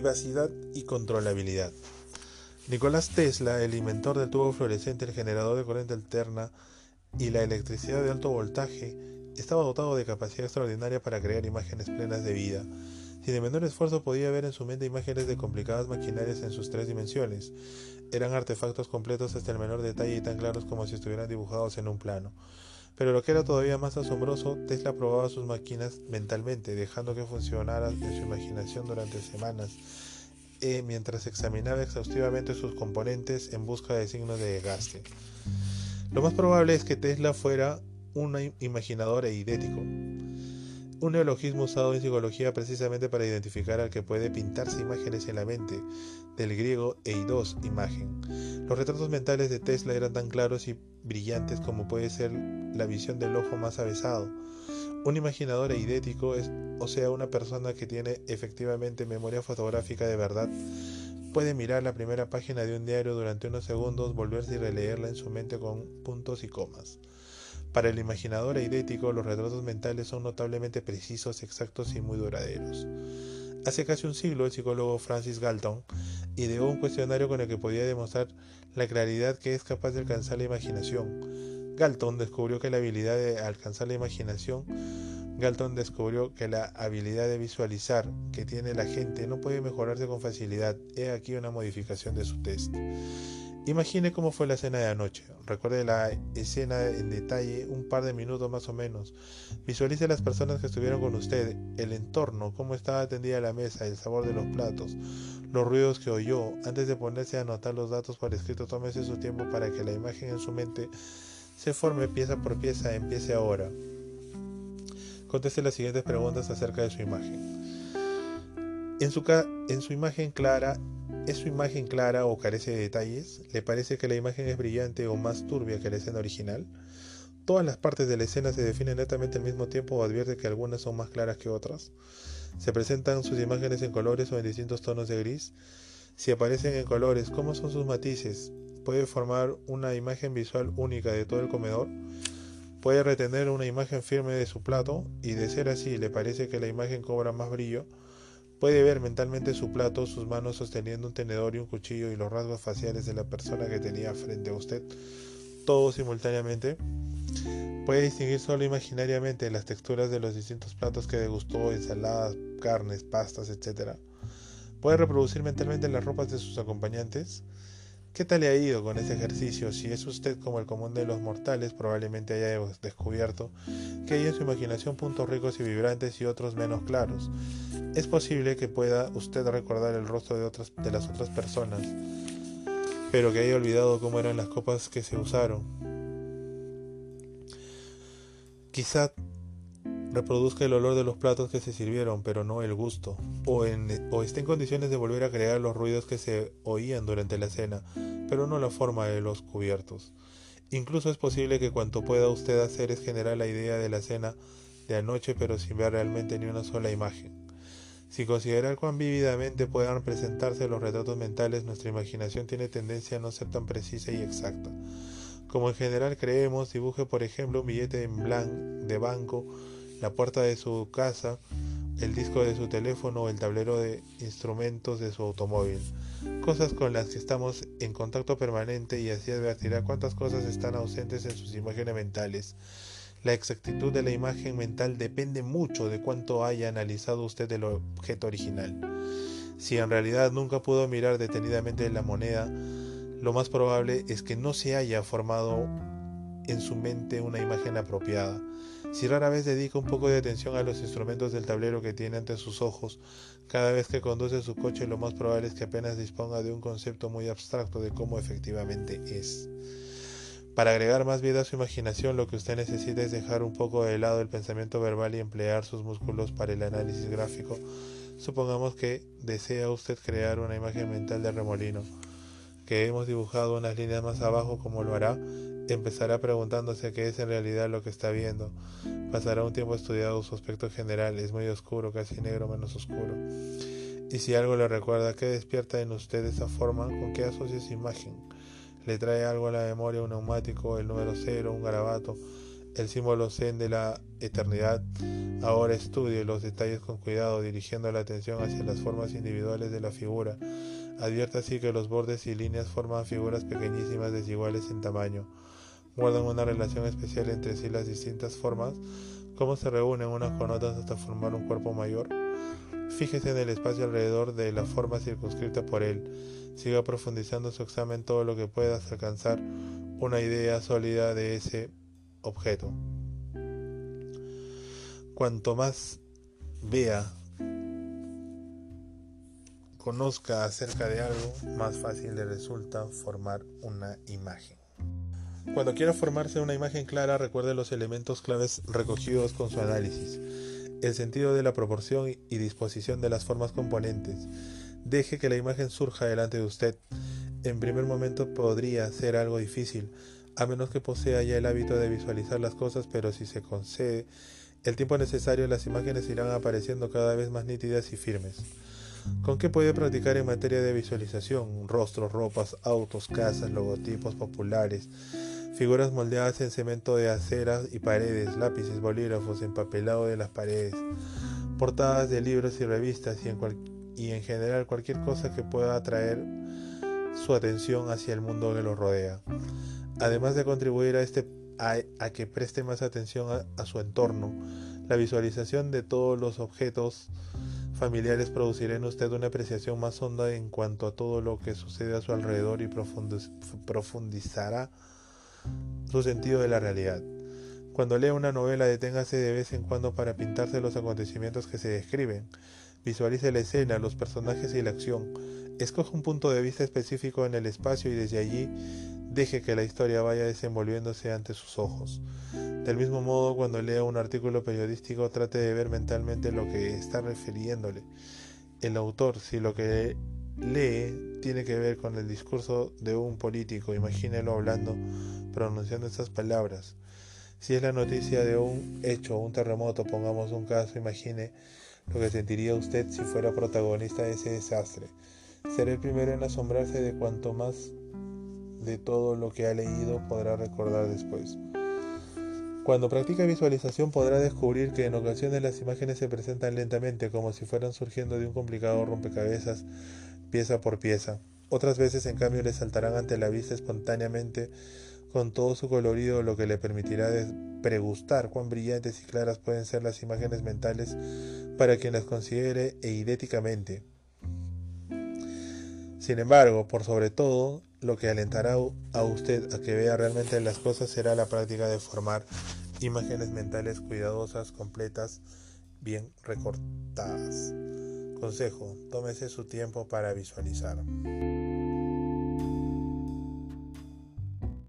Privacidad y controlabilidad. Nicolás Tesla, el inventor del tubo fluorescente, el generador de corriente alterna y la electricidad de alto voltaje, estaba dotado de capacidad extraordinaria para crear imágenes plenas de vida. Sin el menor esfuerzo podía ver en su mente imágenes de complicadas maquinarias en sus tres dimensiones. Eran artefactos completos hasta el menor detalle y tan claros como si estuvieran dibujados en un plano. Pero lo que era todavía más asombroso, Tesla probaba sus máquinas mentalmente, dejando que funcionaran en su imaginación durante semanas, eh, mientras examinaba exhaustivamente sus componentes en busca de signos de desgaste. Lo más probable es que Tesla fuera un imaginador e idético, un neologismo usado en psicología precisamente para identificar al que puede pintarse imágenes en la mente, del griego eidos, imagen. Los retratos mentales de Tesla eran tan claros y brillantes como puede ser la visión del ojo más avesado. Un imaginador eidético es, o sea, una persona que tiene efectivamente memoria fotográfica de verdad, puede mirar la primera página de un diario durante unos segundos, volverse y releerla en su mente con puntos y comas. Para el imaginador eidético, los retratos mentales son notablemente precisos, exactos y muy duraderos. Hace casi un siglo, el psicólogo Francis Galton ideó un cuestionario con el que podía demostrar la claridad que es capaz de alcanzar la imaginación. Galton descubrió que la habilidad de alcanzar la imaginación Galton descubrió que la habilidad de visualizar que tiene la gente no puede mejorarse con facilidad. He aquí una modificación de su test. Imagine cómo fue la cena de anoche. Recuerde la escena en detalle, un par de minutos más o menos. Visualice las personas que estuvieron con usted, el entorno, cómo estaba atendida la mesa, el sabor de los platos, los ruidos que oyó. Antes de ponerse a anotar los datos por escrito, tómese su tiempo para que la imagen en su mente se forme pieza por pieza. Empiece ahora. Conteste las siguientes preguntas acerca de su imagen. En su, en su imagen clara, ¿Es su imagen clara o carece de detalles? ¿Le parece que la imagen es brillante o más turbia que la escena original? ¿Todas las partes de la escena se definen netamente al mismo tiempo o advierte que algunas son más claras que otras? ¿Se presentan sus imágenes en colores o en distintos tonos de gris? Si aparecen en colores, ¿cómo son sus matices? ¿Puede formar una imagen visual única de todo el comedor? ¿Puede retener una imagen firme de su plato? Y de ser así, ¿le parece que la imagen cobra más brillo? Puede ver mentalmente su plato, sus manos sosteniendo un tenedor y un cuchillo y los rasgos faciales de la persona que tenía frente a usted, todo simultáneamente. Puede distinguir solo imaginariamente las texturas de los distintos platos que degustó, ensaladas, carnes, pastas, etc. Puede reproducir mentalmente las ropas de sus acompañantes. ¿Qué tal le ha ido con ese ejercicio? Si es usted como el común de los mortales, probablemente haya descubierto que hay en su imaginación puntos ricos y vibrantes y otros menos claros. Es posible que pueda usted recordar el rostro de, otras, de las otras personas, pero que haya olvidado cómo eran las copas que se usaron. Quizá reproduzca el olor de los platos que se sirvieron, pero no el gusto, o, o esté en condiciones de volver a crear los ruidos que se oían durante la cena, pero no la forma de los cubiertos. Incluso es posible que cuanto pueda usted hacer es generar la idea de la cena de anoche, pero sin ver realmente ni una sola imagen. Si considerar cuán vívidamente puedan presentarse los retratos mentales, nuestra imaginación tiene tendencia a no ser tan precisa y exacta. Como en general creemos, dibuje por ejemplo un billete en blanco de banco la puerta de su casa, el disco de su teléfono o el tablero de instrumentos de su automóvil. Cosas con las que estamos en contacto permanente y así advertirá cuántas cosas están ausentes en sus imágenes mentales. La exactitud de la imagen mental depende mucho de cuánto haya analizado usted el objeto original. Si en realidad nunca pudo mirar detenidamente la moneda, lo más probable es que no se haya formado en su mente una imagen apropiada. Si rara vez dedica un poco de atención a los instrumentos del tablero que tiene ante sus ojos, cada vez que conduce su coche lo más probable es que apenas disponga de un concepto muy abstracto de cómo efectivamente es. Para agregar más vida a su imaginación, lo que usted necesita es dejar un poco de lado el pensamiento verbal y emplear sus músculos para el análisis gráfico. Supongamos que desea usted crear una imagen mental de remolino, que hemos dibujado unas líneas más abajo como lo hará Empezará preguntándose qué es en realidad lo que está viendo. Pasará un tiempo estudiando su aspecto general, es muy oscuro, casi negro menos oscuro. Y si algo le recuerda, ¿qué despierta en usted esa forma? ¿Con qué asocia su imagen? ¿Le trae algo a la memoria un neumático, el número cero, un garabato, el símbolo zen de la eternidad. Ahora estudie los detalles con cuidado, dirigiendo la atención hacia las formas individuales de la figura. Advierta así que los bordes y líneas forman figuras pequeñísimas desiguales en tamaño. Guardan una relación especial entre sí las distintas formas, cómo se reúnen unas con otras hasta formar un cuerpo mayor. Fíjese en el espacio alrededor de la forma circunscrita por él. Siga profundizando su examen todo lo que pueda hasta alcanzar una idea sólida de ese objeto. Cuanto más vea, conozca acerca de algo, más fácil le resulta formar una imagen. Cuando quiera formarse una imagen clara, recuerde los elementos claves recogidos con su análisis, el sentido de la proporción y disposición de las formas componentes. Deje que la imagen surja delante de usted. En primer momento podría ser algo difícil, a menos que posea ya el hábito de visualizar las cosas, pero si se concede el tiempo necesario, las imágenes irán apareciendo cada vez más nítidas y firmes. ¿Con qué puede practicar en materia de visualización? Rostros, ropas, autos, casas, logotipos populares, figuras moldeadas en cemento de aceras y paredes, lápices, bolígrafos, empapelado de las paredes, portadas de libros y revistas y en, general cualquier cosa que pueda atraer su atención hacia el mundo que lo rodea. Además de contribuir a este a, que preste más atención a, su entorno. La visualización de todos los objetos familiares producirá en usted una apreciación más honda en cuanto a todo lo que sucede a su alrededor y profundizará su sentido de la realidad. Cuando lea una novela, deténgase de vez en cuando para pintarse los acontecimientos que se describen. Visualice la escena, los personajes y la acción. Escoja un punto de vista específico en el espacio y desde allí Deje que la historia vaya desenvolviéndose ante sus ojos. Del mismo modo, cuando lea un artículo periodístico, trate de ver mentalmente lo que está refiriéndole. El autor, si lo que lee tiene que ver con el discurso de un político, imagínelo hablando, pronunciando estas palabras. Si es la noticia de un hecho, un terremoto, pongamos un caso, imagine lo que sentiría usted si fuera protagonista de ese desastre. Será el primero en asombrarse de cuanto más de todo lo que ha leído podrá recordar después. Cuando practica visualización podrá descubrir que en ocasiones las imágenes se presentan lentamente como si fueran surgiendo de un complicado rompecabezas pieza por pieza. Otras veces en cambio le saltarán ante la vista espontáneamente con todo su colorido lo que le permitirá pregustar cuán brillantes y claras pueden ser las imágenes mentales para quien las considere e idéticamente. Sin embargo, por sobre todo, lo que alentará a usted a que vea realmente las cosas será la práctica de formar imágenes mentales cuidadosas, completas, bien recortadas. Consejo, tómese su tiempo para visualizar.